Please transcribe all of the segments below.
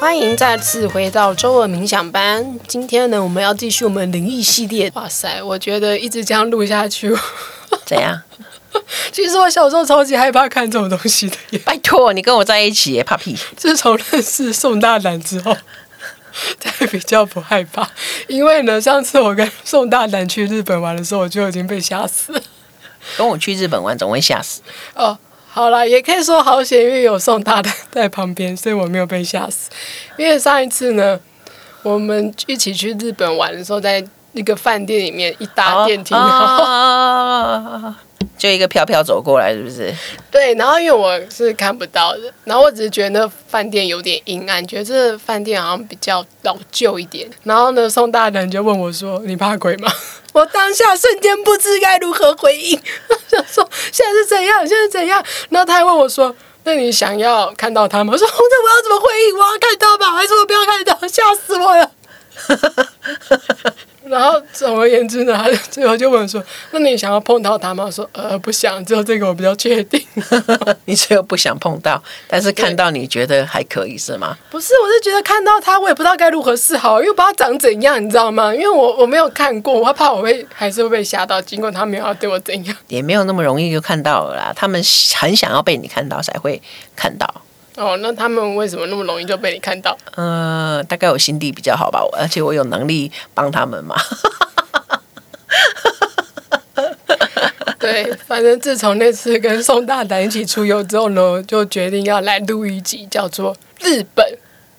欢迎再次回到周二冥想班。今天呢，我们要继续我们灵异系列。哇塞，我觉得一直这样录下去，怎样？其实我小时候超级害怕看这种东西的。拜托，你跟我在一起耶，怕屁。自从认识宋大胆之后，才比较不害怕。因为呢，上次我跟宋大胆去日本玩的时候，我就已经被吓死了。跟我去日本玩总会吓死。哦。好了，也可以说好险，因为有送他的在旁边，所以我没有被吓死。因为上一次呢，我们一起去日本玩的时候，在那个饭店里面一搭电梯，然后。就一个飘飘走过来，是不是？对，然后因为我是看不到的，然后我只是觉得那饭店有点阴暗，觉得这饭店好像比较老旧一点。然后呢，宋大胆就问我说：“你怕鬼吗？” 我当下瞬间不知该如何回应，想说现在是怎样，现在是怎样？然后他还问我说：“那你想要看到他吗？”我说：“那我要怎么回应？我要看到吧，还是我不要看到？吓死我了！” 然后总而言之呢，他最后就问说：“那你想要碰到他吗？”我说：“呃，不想。只有这个我比较确定。”你只有不想碰到，但是看到你觉得还可以是吗？不是，我是觉得看到他，我也不知道该如何是好，因为不知道长怎样，你知道吗？因为我我没有看过，我怕我会还是会被吓到。尽管他没有要对我怎样，也没有那么容易就看到了啦。他们很想要被你看到才会看到。哦，那他们为什么那么容易就被你看到？嗯、呃，大概我心地比较好吧，而且我有能力帮他们嘛。对，反正自从那次跟宋大胆一起出游之后呢，就决定要来录一集，叫做《日本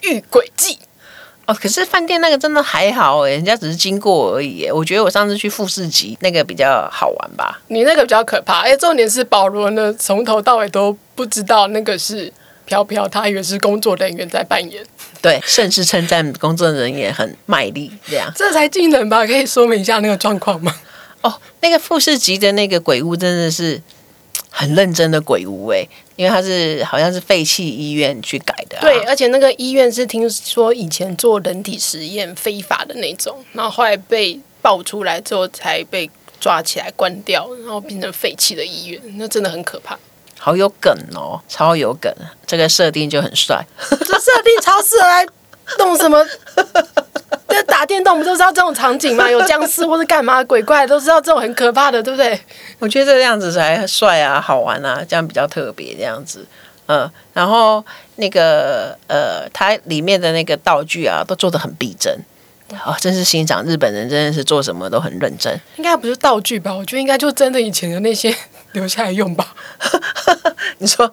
遇鬼记》。哦，可是饭店那个真的还好哎，人家只是经过而已。我觉得我上次去富士急那个比较好玩吧。你那个比较可怕，哎，重点是保罗呢，从头到尾都不知道那个是。飘飘，他以为是工作人员在扮演，对，甚至称赞工作人员很卖力，这样，这才惊人吧？可以说明一下那个状况吗？哦，那个富士级的那个鬼屋真的是很认真的鬼屋哎，因为它是好像是废弃医院去改的，啊，对，而且那个医院是听说以前做人体实验非法的那种，然后后来被爆出来之后才被抓起来关掉，然后变成废弃的医院，那真的很可怕。好有梗哦，超有梗，这个设定就很帅。这设定超适合来弄什么？这打电动不就知道这种场景吗？有僵尸或者干嘛鬼怪都知道这种很可怕的，对不对？我觉得这样子才帅啊，好玩啊，这样比较特别这样子。嗯，然后那个呃，它里面的那个道具啊，都做的很逼真。哦，真是欣赏日本人，真的是做什么都很认真。应该不是道具吧？我觉得应该就真的以前的那些留下来用吧。你说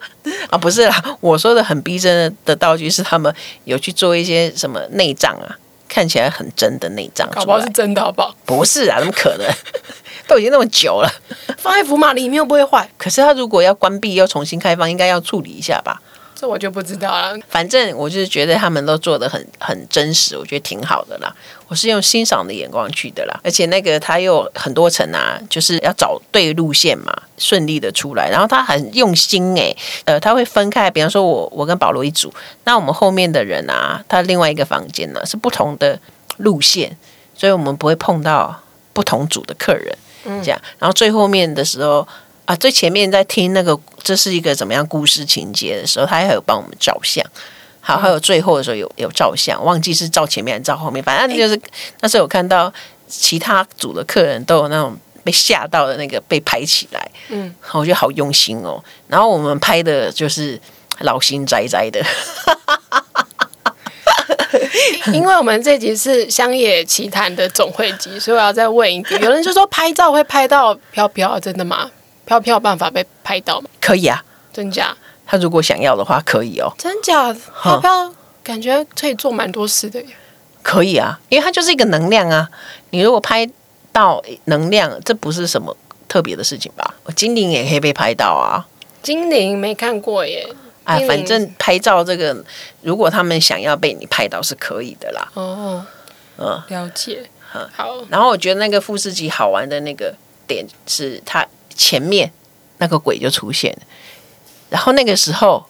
啊，不是啦，我说的很逼真的道具是他们有去做一些什么内脏啊，看起来很真的内脏。搞不好是真的，好不好？不是啊，怎么可能？都已经那么久了，放在福马里面又不会坏。可是他如果要关闭又重新开放，应该要处理一下吧？这我就不知道了。反正我就是觉得他们都做的很很真实，我觉得挺好的啦。我是用欣赏的眼光去的啦，而且那个他又很多层啊，就是要找对路线嘛，顺利的出来。然后他很用心诶、欸，呃，他会分开，比方说我我跟保罗一组，那我们后面的人啊，他另外一个房间呢是不同的路线，所以我们不会碰到不同组的客人，嗯，这样。然后最后面的时候。啊，最前面在听那个这是一个怎么样故事情节的时候，他还有帮我们照相。好，还有最后的时候有有照相，忘记是照前面还是照后面，反正就是、欸、那时候我看到其他组的客人都有那种被吓到的那个被拍起来，嗯，我觉得好用心哦。然后我们拍的就是老心哉哉的，因为我们这集是乡野奇谈的总汇集，所以我要再问一句，有人就说拍照会拍到飘飘，真的吗？飘飘有办法被拍到吗？可以啊，真假？他如果想要的话，可以哦。真假？飘飘感觉可以做蛮多事的耶。可以啊，因为它就是一个能量啊。你如果拍到能量，这不是什么特别的事情吧？精灵也可以被拍到啊。精灵没看过耶。哎，反正拍照这个，如果他们想要被你拍到，是可以的啦。哦，嗯，了解。好。然后我觉得那个富士急好玩的那个点是它。前面那个鬼就出现了，然后那个时候，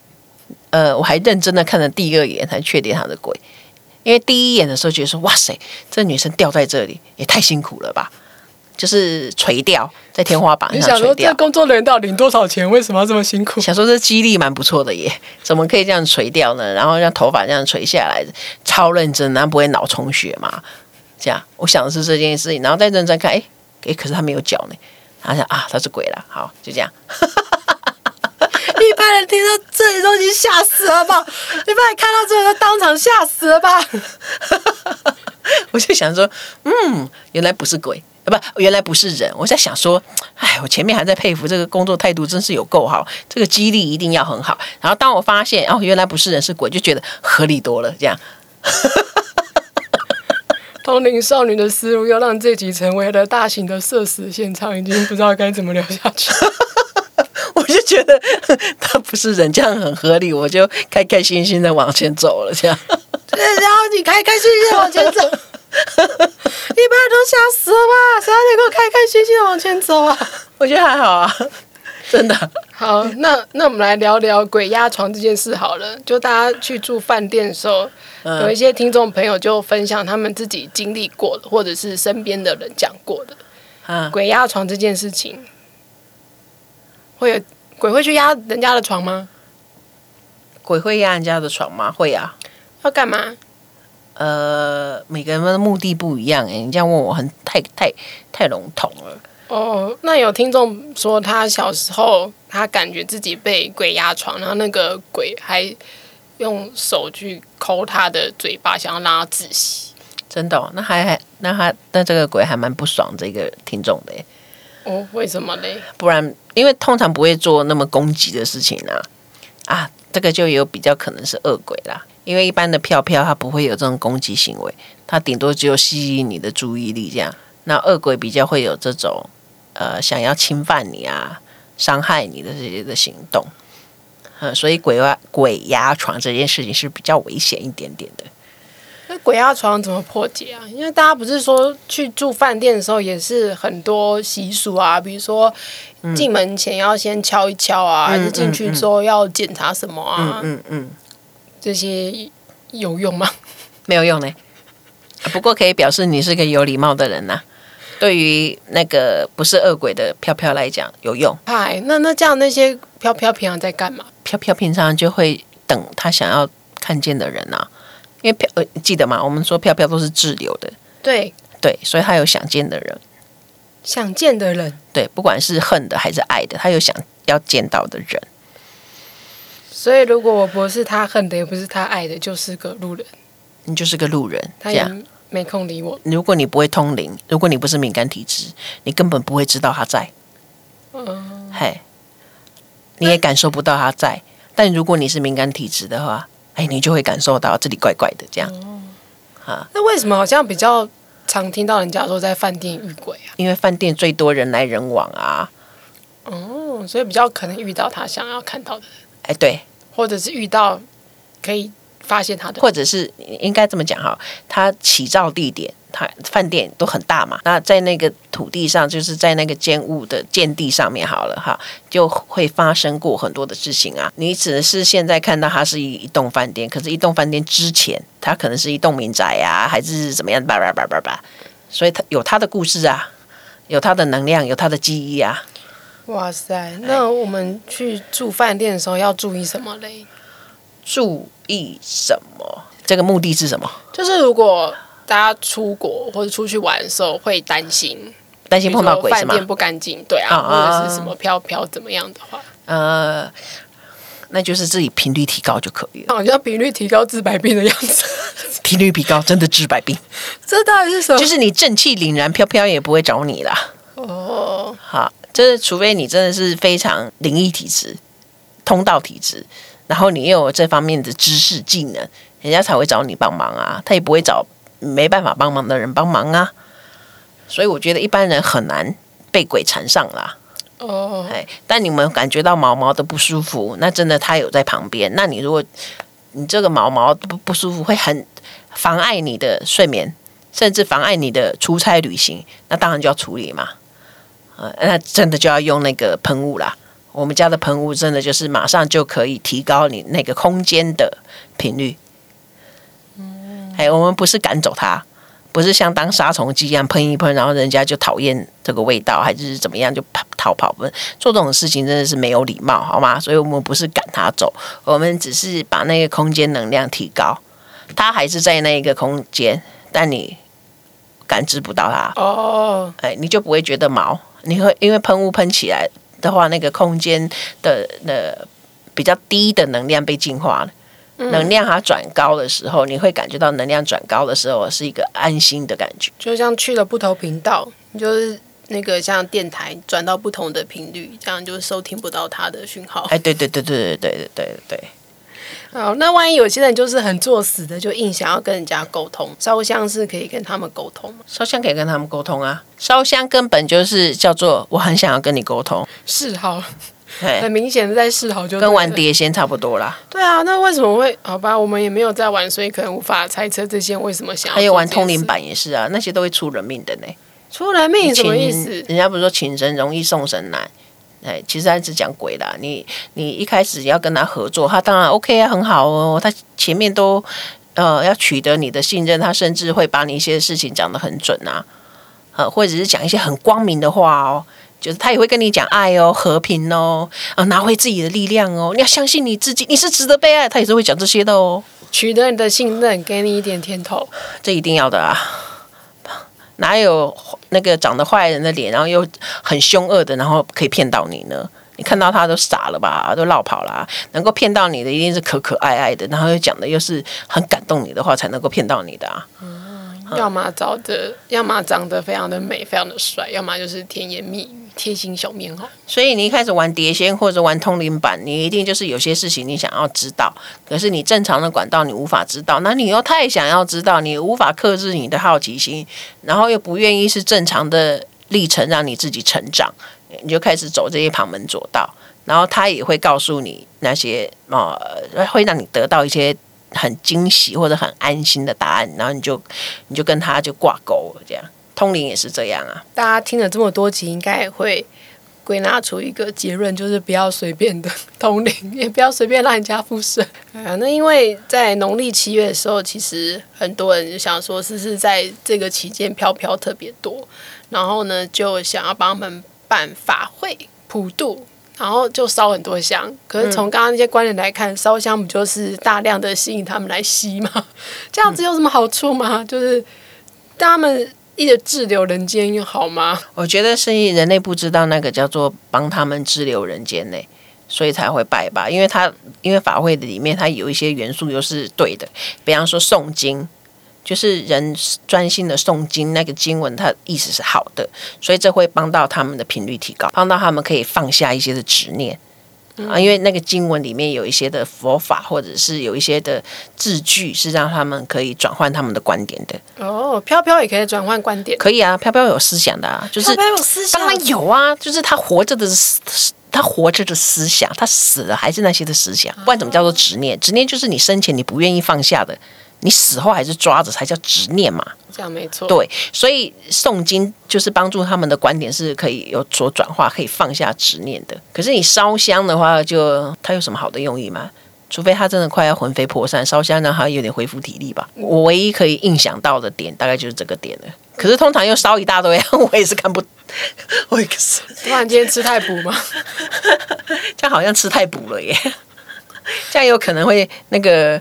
呃，我还认真的看了第二眼才确定他的鬼，因为第一眼的时候觉得说，哇塞，这女生掉在这里也太辛苦了吧，就是垂吊在天花板上。你想说这工作人员到底领多少钱？为什么要这么辛苦？想说这肌力蛮不错的耶，怎么可以这样垂掉呢？然后让头发这样垂下来，超认真，然后不会脑充血嘛？这样，我想的是这件事情，然后再认真看，哎哎，可是他没有脚呢。然后想啊，他是鬼了。好，就这样。一般人听到这里都已经吓死了吧？一般人看到这里都当场吓死了吧？我就想说，嗯，原来不是鬼，不，原来不是人。我在想说，哎，我前面还在佩服这个工作态度真是有够好，这个肌力一定要很好。然后当我发现哦，原来不是人是鬼，就觉得合理多了。这样，通灵少女的思路又让这集成为了大型的社死现场，已经不知道该怎么聊下去。我就觉得他不是人，这样很合理，我就开开心心的往前走了，这样。然后你开开心心的往前走，一般人都吓死了吧？谁让你给我开开心心的往前走啊？我觉得还好啊，真的。好，那那我们来聊聊鬼压床这件事好了。就大家去住饭店的时候，嗯、有一些听众朋友就分享他们自己经历过的，或者是身边的人讲过的。嗯、鬼压床这件事情，会有鬼会去压人家的床吗？鬼会压人家的床吗？会啊。要干嘛？呃，每个人的目的不一样哎，你这样问我很太太太笼统了。哦，那有听众说他小时候他感觉自己被鬼压床，然后那个鬼还用手去抠他的嘴巴，想要让他窒息。真的、哦？那还还那他那这个鬼还蛮不爽这个听众的。哦，为什么嘞？不然，因为通常不会做那么攻击的事情啊啊，这个就有比较可能是恶鬼啦。因为一般的飘飘，它不会有这种攻击行为，它顶多只有吸引你的注意力这样。那恶鬼比较会有这种，呃，想要侵犯你啊、伤害你的这些的行动。嗯，所以鬼压鬼压床这件事情是比较危险一点点的。那鬼压床怎么破解啊？因为大家不是说去住饭店的时候也是很多习俗啊，比如说进门前要先敲一敲啊，嗯、还是进去之后要检查什么啊？嗯嗯。这些有用吗？没有用呢。不过可以表示你是个有礼貌的人呐、啊。对于那个不是恶鬼的飘飘来讲，有用。嗨，那那这样那些飘飘平常在干嘛？飘飘平常就会等他想要看见的人呐、啊。因为飘呃记得吗？我们说飘飘都是滞留的。对对，所以他有想见的人。想见的人。对，不管是恨的还是爱的，他有想要见到的人。所以，如果我不是他恨的，也不是他爱的，就是个路人。你就是个路人，他也没空理我。如果你不会通灵，如果你不是敏感体质，你根本不会知道他在。嗯，嘿，你也感受不到他在。但如果你是敏感体质的话，哎，你就会感受到这里怪怪的这样。哦，哈，那为什么好像比较常听到人家说在饭店遇鬼啊？因为饭店最多人来人往啊。哦，所以比较可能遇到他想要看到的人。哎，对。或者是遇到可以发现他的，或者是应该这么讲哈，他起造地点，他饭店都很大嘛。那在那个土地上，就是在那个建物的建地上面好了哈，就会发生过很多的事情啊。你只是现在看到它是一一栋饭店，可是，一栋饭店之前，它可能是一栋民宅啊，还是怎么样？叭叭叭叭叭，所以它有它的故事啊，有它的能量，有它的记忆啊。哇塞！那我们去住饭店的时候要注意什么嘞？注意什么？这个目的是什么？就是如果大家出国或者出去玩的时候会担心，担心碰到鬼是吗？饭店不干净，对啊，啊或者是什么飘飘怎么样的话，呃，那就是自己频率提高就可以了。好像频率提高治百病的样子，频率提高真的治百病。这到底是什么？就是你正气凛然，飘飘也不会找你啦。哦，好。就是，除非你真的是非常灵异体质、通道体质，然后你又有这方面的知识技能，人家才会找你帮忙啊。他也不会找没办法帮忙的人帮忙啊。所以我觉得一般人很难被鬼缠上啦。哦，哎，但你们感觉到毛毛的不舒服，那真的他有在旁边。那你如果你这个毛毛不不舒服，会很妨碍你的睡眠，甚至妨碍你的出差旅行，那当然就要处理嘛。呃，那真的就要用那个喷雾啦。我们家的喷雾真的就是马上就可以提高你那个空间的频率。嗯，哎，我们不是赶走它，不是像当杀虫剂一样喷一喷，然后人家就讨厌这个味道，还是怎么样就跑逃跑。不做这种事情真的是没有礼貌，好吗？所以我们不是赶它走，我们只是把那个空间能量提高。它还是在那一个空间，但你感知不到它哦，哎，你就不会觉得毛。你会因为喷雾喷起来的话，那个空间的的比较低的能量被净化了。能量它转高的时候，你会感觉到能量转高的时候是一个安心的感觉，就像去了不同频道，就是那个像电台转到不同的频率，这样就收听不到它的讯号。哎，对对对对对对对对对。好，那万一有些人就是很作死的，就硬想要跟人家沟通，烧香是可以跟他们沟通吗？烧香可以跟他们沟通啊，烧香根本就是叫做我很想要跟你沟通，是好。很明显的在示好，就跟玩碟仙差不多啦。对啊，那为什么会？好吧，我们也没有在玩，所以可能无法猜测这些为什么想要。还有玩通灵板也是啊，那些都会出人命的呢。出人命什么意思？人家不是说请神容易送神难？哎，其实他只讲鬼啦。你你一开始要跟他合作，他当然 OK 啊，很好哦。他前面都呃要取得你的信任，他甚至会把你一些事情讲得很准啊，呃，或者是讲一些很光明的话哦。就是他也会跟你讲爱哦，和平哦，啊，拿回自己的力量哦，你要相信你自己，你是值得被爱。他也是会讲这些的哦。取得你的信任，给你一点甜头，这一定要的啊！哪有那个长得坏人的脸，然后又很凶恶的，然后可以骗到你呢？你看到他都傻了吧，都落跑了。能够骗到你的，一定是可可爱爱的，然后又讲的又是很感动你的话，才能够骗到你的啊。要么长得，要么长得非常的美，非常的帅，要么就是甜言蜜语。贴心小棉袄，所以你一开始玩碟仙或者玩通灵板，你一定就是有些事情你想要知道，可是你正常的管道你无法知道，那你又太想要知道，你无法克制你的好奇心，然后又不愿意是正常的历程让你自己成长，你就开始走这些旁门左道，然后他也会告诉你那些呃，会让你得到一些很惊喜或者很安心的答案，然后你就你就跟他就挂钩了这样。通灵也是这样啊！大家听了这么多集，应该也会归纳出一个结论，就是不要随便的通灵，也不要随便让人家附身。啊，那因为在农历七月的时候，其实很多人就想说，是是在这个期间飘飘特别多，然后呢，就想要帮他们办法会普渡，然后就烧很多香。可是从刚刚那些观点来看，烧香不就是大量的吸引他们来吸吗？这样子有什么好处吗？就是他们。一直滞留人间又好吗？我觉得是人类不知道那个叫做帮他们滞留人间呢，所以才会拜吧。因为他因为法会的里面，它有一些元素又是对的，比方说诵经，就是人专心的诵经，那个经文它意思是好的，所以这会帮到他们的频率提高，帮到他们可以放下一些的执念。啊，因为那个经文里面有一些的佛法，或者是有一些的字句，是让他们可以转换他们的观点的。哦，飘飘也可以转换观点，可以啊，飘飘有思想的啊，就是飘飘有思想，当然有啊，就是他活着的思，他活着的思想，他死了还是那些的思想，不然怎么叫做执念？执念就是你生前你不愿意放下的。你死后还是抓着才叫执念嘛？这样没错。对，所以诵经就是帮助他们的观点是可以有所转化，可以放下执念的。可是你烧香的话就，就它有什么好的用意吗？除非他真的快要魂飞魄散，烧香让他有点恢复体力吧。我唯一可以印象到的点，大概就是这个点了。可是通常又烧一大堆，我也是看不，我也是。突然间吃太补吗？这样好像吃太补了耶。这样有可能会那个。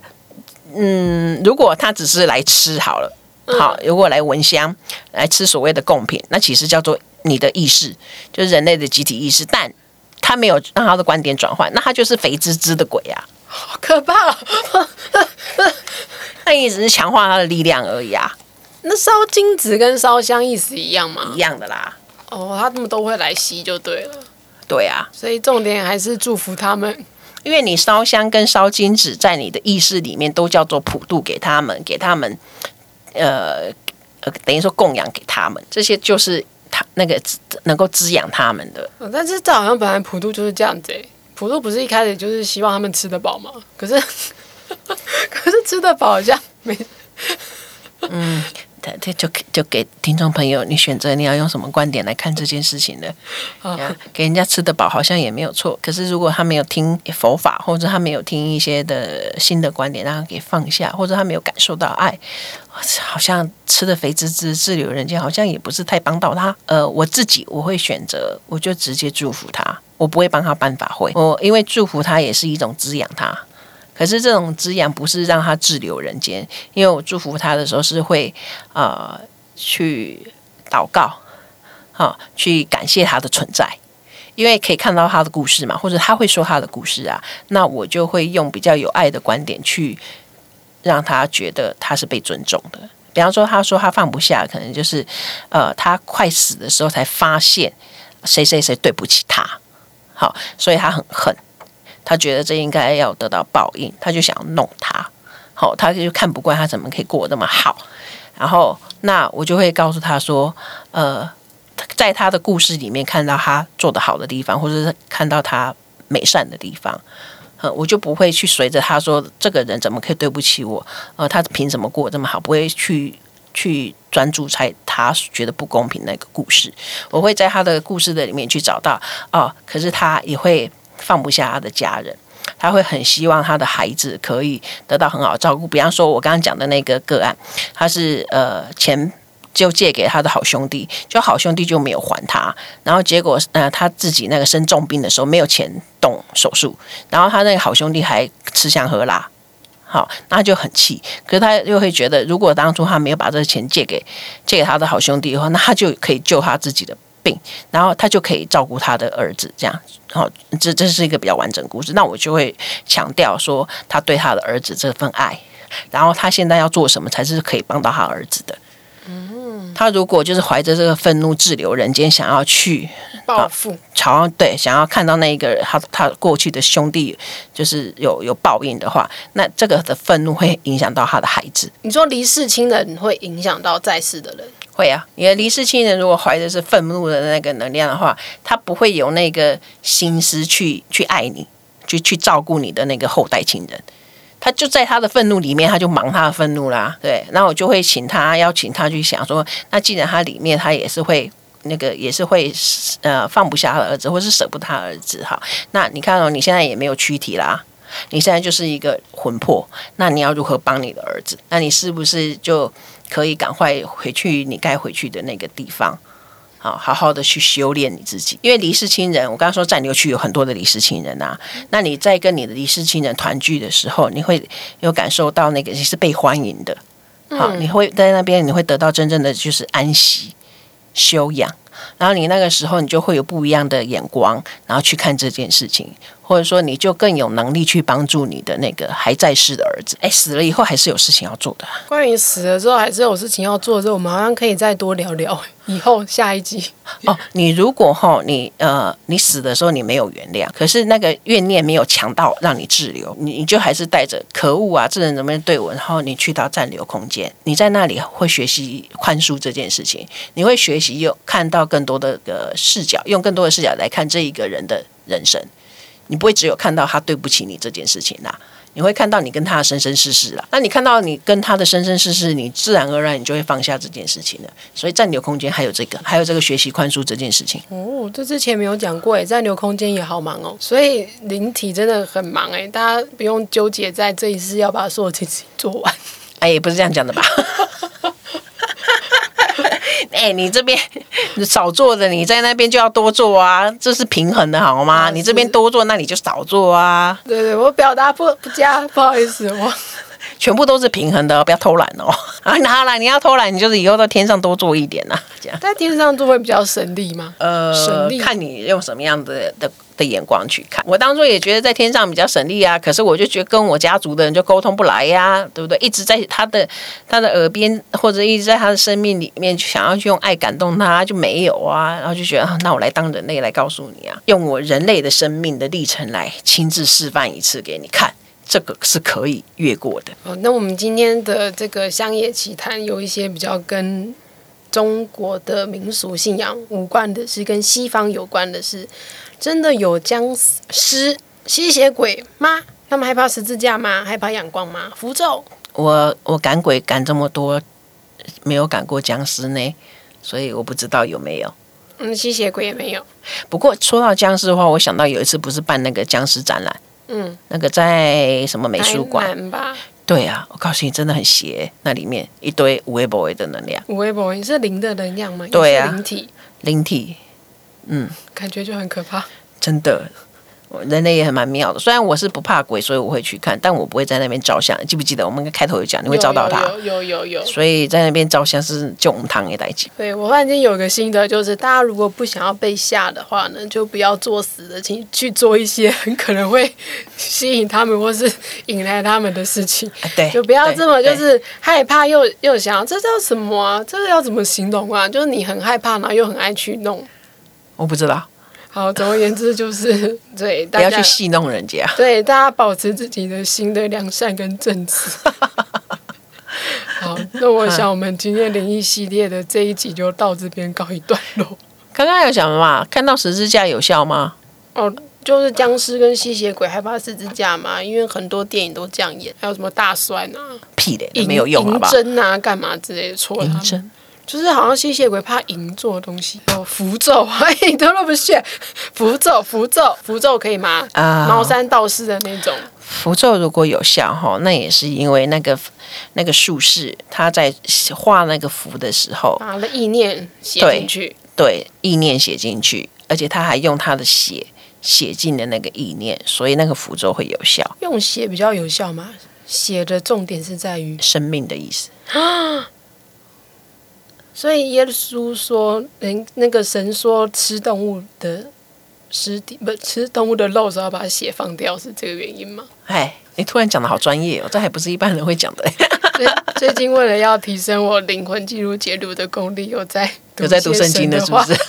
嗯，如果他只是来吃好了，好，如果来闻香，来吃所谓的贡品，那其实叫做你的意识，就是人类的集体意识，但他没有让他的观点转换，那他就是肥滋滋的鬼啊，好可怕！那也只是强化他的力量而已啊。那烧金纸跟烧香意思一样吗？一样的啦。哦，他们都会来吸就对了。对啊，所以重点还是祝福他们。因为你烧香跟烧金纸，在你的意识里面都叫做普渡给他们，给他们，呃，等于说供养给他们，这些就是他那个能够滋养他们的。但是这好像本来普渡就是这样子，普渡不是一开始就是希望他们吃得饱吗？可是，可是吃得饱好像没。嗯，就就就给听众朋友，你选择你要用什么观点来看这件事情的。啊，给人家吃得饱好像也没有错，可是如果他没有听佛法，或者他没有听一些的新的观点，让他给放下，或者他没有感受到爱，好像吃的肥滋滋，滞留人间，好像也不是太帮到他。呃，我自己我会选择，我就直接祝福他，我不会帮他办法会，我因为祝福他也是一种滋养他。可是这种滋养不是让他滞留人间，因为我祝福他的时候是会呃去祷告，好、去感谢他的存在，因为可以看到他的故事嘛，或者他会说他的故事啊，那我就会用比较有爱的观点去让他觉得他是被尊重的。比方说，他说他放不下，可能就是呃他快死的时候才发现谁谁谁对不起他，好、所以他很恨。他觉得这应该要得到报应，他就想弄他，好，他就看不惯他怎么可以过得那么好，然后那我就会告诉他说，呃，在他的故事里面看到他做得好的地方，或者是看到他美善的地方，呃，我就不会去随着他说这个人怎么可以对不起我，呃，他凭什么过这么好，不会去去专注在他觉得不公平那个故事，我会在他的故事的里面去找到，哦，可是他也会。放不下他的家人，他会很希望他的孩子可以得到很好的照顾。比方说，我刚刚讲的那个个案，他是呃钱就借给他的好兄弟，就好兄弟就没有还他，然后结果呃他自己那个生重病的时候没有钱动手术，然后他那个好兄弟还吃香喝辣，好，那就很气。可是他又会觉得，如果当初他没有把这个钱借给借给他的好兄弟的话，那他就可以救他自己的。病，然后他就可以照顾他的儿子，这样，然后这这是一个比较完整故事。那我就会强调说，他对他的儿子这份爱，然后他现在要做什么才是可以帮到他儿子的。嗯，他如果就是怀着这个愤怒滞留人间，想要去报复，朝对，想要看到那一个他他过去的兄弟就是有有报应的话，那这个的愤怒会影响到他的孩子。你说离世亲人会影响到在世的人？会啊，你的离世亲人如果怀着是愤怒的那个能量的话，他不会有那个心思去去爱你，去去照顾你的那个后代亲人。他就在他的愤怒里面，他就忙他的愤怒啦。对，那我就会请他邀请他去想说，那既然他里面他也是会那个也是会呃放不下他的儿子，或是舍不得他儿子哈。那你看哦，你现在也没有躯体啦，你现在就是一个魂魄，那你要如何帮你的儿子？那你是不是就？可以赶快回去你该回去的那个地方，好，好好的去修炼你自己。因为离世亲人，我刚刚说暂留区有很多的离世亲人呐，那你在跟你的离世亲人团聚的时候，你会有感受到那个你是被欢迎的，好，你会在那边你会得到真正的就是安息、修养，然后你那个时候你就会有不一样的眼光，然后去看这件事情。或者说，你就更有能力去帮助你的那个还在世的儿子。哎，死了以后还是有事情要做的。关于死了之后还是有事情要做的时候，我们好像可以再多聊聊。以后下一集 哦，你如果哈，你呃，你死的时候你没有原谅，可是那个怨念没有强到让你滞留，你你就还是带着可恶啊，这人怎么对我？然后你去到暂留空间，你在那里会学习宽恕这件事情，你会学习有看到更多的个视角，用更多的视角来看这一个人的人生。你不会只有看到他对不起你这件事情啦，你会看到你跟他的生生世世啦。那你看到你跟他的生生世世，你自然而然你就会放下这件事情了。所以暂留空间还有这个，还有这个学习宽恕这件事情。哦，这之前没有讲过诶，暂留空间也好忙哦。所以灵体真的很忙诶，大家不用纠结在这一次要把所有事情做完。哎，也不是这样讲的吧？哎，你这边 少做的，你在那边就要多做啊，这是平衡的好吗？啊、你这边多做，那你就少做啊。对对，我表达不不佳，不好意思，我 全部都是平衡的，不要偷懒哦。啊，拿来，你要偷懒，你就是以后到天上多做一点呐、啊，这样。在天上做会比较省力吗？呃，省力，看你用什么样的的。的眼光去看，我当初也觉得在天上比较省力啊，可是我就觉得跟我家族的人就沟通不来呀，对不对？一直在他的他的耳边，或者一直在他的生命里面，想要去用爱感动他，就没有啊。然后就觉得，啊，那我来当人类来告诉你啊，用我人类的生命的历程来亲自示范一次给你看，这个是可以越过的。哦，那我们今天的这个乡野奇谈有一些比较跟中国的民俗信仰无关的是，跟西方有关的是。真的有僵尸、吸血鬼吗？他们害怕十字架吗？害怕阳光吗？符咒？我我赶鬼赶这么多没有赶过僵尸呢，所以我不知道有没有。嗯，吸血鬼也没有。不过说到僵尸的话，我想到有一次不是办那个僵尸展览，嗯，那个在什么美术馆吧？对啊，我告诉你，真的很邪，那里面一堆无微不微的能量。无微不微是灵的能量吗？对啊，灵体，灵体，嗯，感觉就很可怕，真的。人类也很蛮妙的，虽然我是不怕鬼，所以我会去看，但我不会在那边照相。记不记得我们开头有讲，你会照到他？有有有。所以在那边照相是就我们堂也代志。对，我发现有个心得，就是大家如果不想要被吓的话呢，就不要作死的，请去做一些很 可能会吸引他们或是引来他们的事情。对，就不要这么就是害怕又又想这叫什么啊？这个要怎么形容啊？就是你很害怕，然后又很爱去弄。我不知道。好，总而言之就是 对，不要去戏弄人家。对，大家保持自己的心的良善跟正直。好，那我想我们今天灵异系列的这一集就到这边告一段落。刚刚有讲嘛？看到十字架有效吗？哦，就是僵尸跟吸血鬼害怕十字架嘛，因为很多电影都这样演。还有什么大蒜啊？屁的，没有用好不好？针啊，干嘛之类的？戳他们。就是好像吸血鬼怕银做的东西，有符咒，哎，都那么炫，符咒，符咒，符咒可以吗？啊，茅山道士的那种符咒如果有效哈，那也是因为那个那个术士他在画那个符的时候，把了意念写进去，对，对，意念写进去，而且他还用他的血写进了那个意念，所以那个符咒会有效。用血比较有效吗？血的重点是在于生命的意思啊。所以耶稣说，人那个神说吃动物的尸体，不吃动物的肉时候要把血放掉，是这个原因吗？哎，你突然讲的好专业哦，这还不是一般人会讲的。最近为了要提升我灵魂进入解读的功力，有在有在读圣经的，是不是？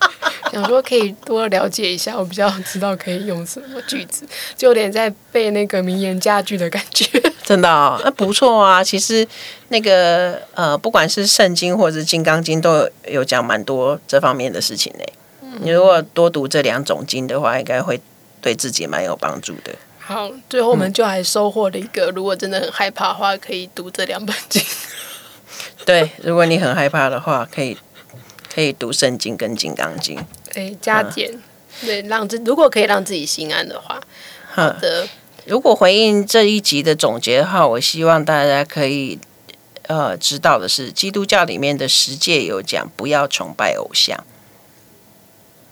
想说可以多了解一下，我比较知道可以用什么句子，就有点在背那个名言佳句的感觉。真的啊、哦，那不错啊。其实那个呃，不管是圣经或者是金刚经，都有有讲蛮多这方面的事情呢。嗯、你如果多读这两种经的话，应该会对自己蛮有帮助的。好，最后我们就还收获了一个，嗯、如果真的很害怕的话，可以读这两本经。对，如果你很害怕的话，可以。可以读圣经跟金刚经，对，加减，嗯、对，让自如果可以让自己心安的话，好的。如果回应这一集的总结的话，我希望大家可以呃知道的是，基督教里面的十诫有讲不要崇拜偶像。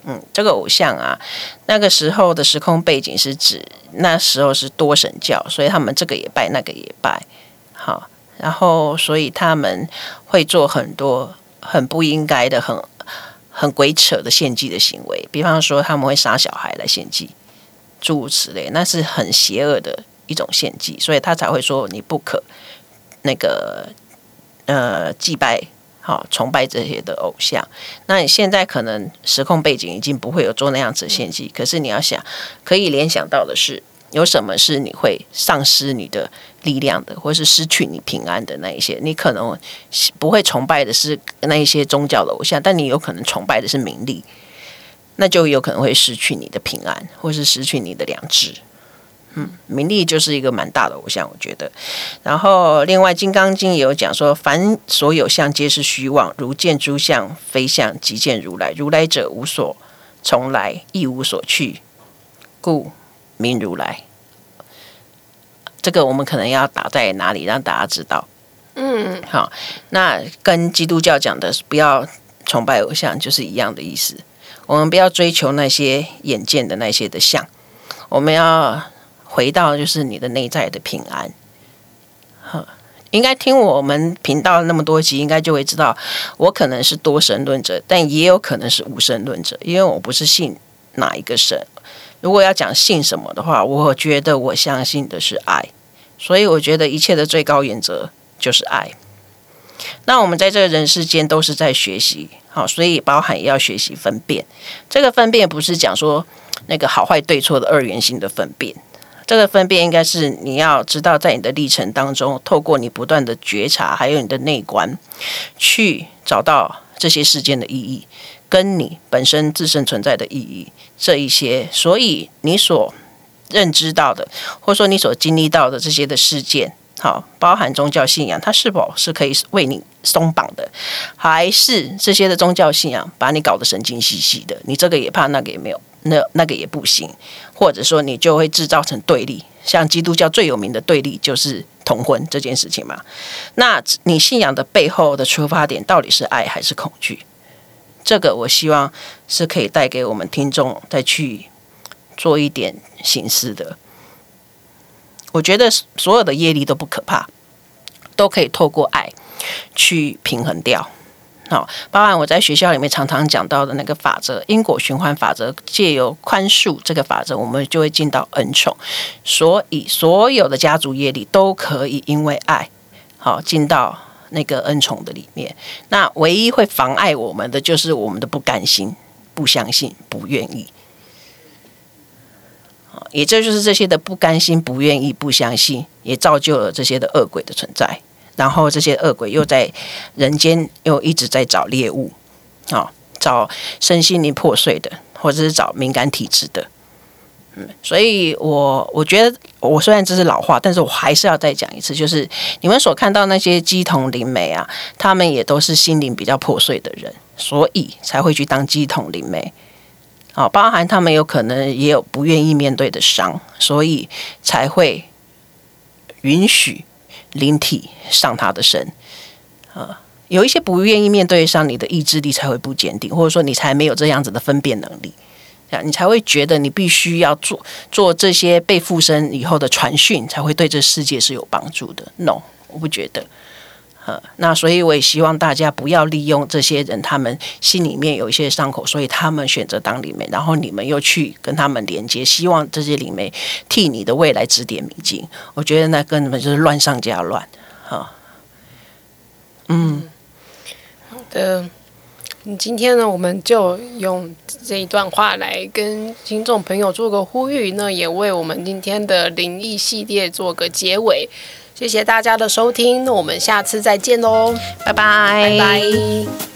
嗯，这个偶像啊，那个时候的时空背景是指那时候是多神教，所以他们这个也拜，那个也拜。好，然后所以他们会做很多。很不应该的，很很鬼扯的献祭的行为，比方说他们会杀小孩来献祭，诸如此类，那是很邪恶的一种献祭，所以他才会说你不可那个呃祭拜，好崇拜这些的偶像。那你现在可能时空背景已经不会有做那样子献祭，可是你要想，可以联想到的是。有什么是你会丧失你的力量的，或是失去你平安的那一些？你可能不会崇拜的是那一些宗教的偶像，但你有可能崇拜的是名利，那就有可能会失去你的平安，或是失去你的良知。嗯，名利就是一个蛮大的偶像，我觉得。然后，另外《金刚经》也有讲说，凡所有相皆是虚妄，如见诸相非相，即见如来。如来者，无所从来，亦无所去，故。名如来，这个我们可能要打在哪里让大家知道？嗯，好，那跟基督教讲的不要崇拜偶像就是一样的意思。我们不要追求那些眼见的那些的像，我们要回到就是你的内在的平安。好，应该听我们频道那么多集，应该就会知道，我可能是多神论者，但也有可能是无神论者，因为我不是信哪一个神。如果要讲信什么的话，我觉得我相信的是爱，所以我觉得一切的最高原则就是爱。那我们在这个人世间都是在学习，好，所以包含也要学习分辨。这个分辨不是讲说那个好坏对错的二元性的分辨，这个分辨应该是你要知道，在你的历程当中，透过你不断的觉察，还有你的内观，去找到这些事件的意义。跟你本身自身存在的意义，这一些，所以你所认知到的，或者说你所经历到的这些的事件，好，包含宗教信仰，它是否是可以为你松绑的，还是这些的宗教信仰把你搞得神经兮兮的？你这个也怕，那个也没有，那那个也不行，或者说你就会制造成对立。像基督教最有名的对立就是同婚这件事情嘛。那你信仰的背后的出发点到底是爱还是恐惧？这个我希望是可以带给我们听众再去做一点省思的。我觉得所有的业力都不可怕，都可以透过爱去平衡掉。好，包含我在学校里面常常讲到的那个法则——因果循环法则，借由宽恕这个法则，我们就会进到恩宠。所以，所有的家族业力都可以因为爱，好进到那个恩宠的里面。那唯一会妨碍我们的，就是我们的不甘心、不相信、不愿意。也这就是这些的不甘心、不愿意、不相信，也造就了这些的恶鬼的存在。然后这些恶鬼又在人间又一直在找猎物，啊，找身心灵破碎的，或者是找敏感体质的。嗯，所以我我觉得，我虽然这是老话，但是我还是要再讲一次，就是你们所看到那些鸡童灵媒啊，他们也都是心灵比较破碎的人，所以才会去当鸡童灵媒。啊，包含他们有可能也有不愿意面对的伤，所以才会允许灵体上他的身。啊，有一些不愿意面对的伤，你的意志力才会不坚定，或者说你才没有这样子的分辨能力，这样你才会觉得你必须要做做这些被附身以后的传讯，才会对这世界是有帮助的。No，我不觉得。呃，那所以我也希望大家不要利用这些人，他们心里面有一些伤口，所以他们选择当灵媒，然后你们又去跟他们连接，希望这些灵媒替你的未来指点迷津。我觉得那根本就是乱上加乱。哈，嗯，好的，今天呢，我们就用这一段话来跟听众朋友做个呼吁，那也为我们今天的灵异系列做个结尾。谢谢大家的收听，那我们下次再见喽，拜拜，拜拜。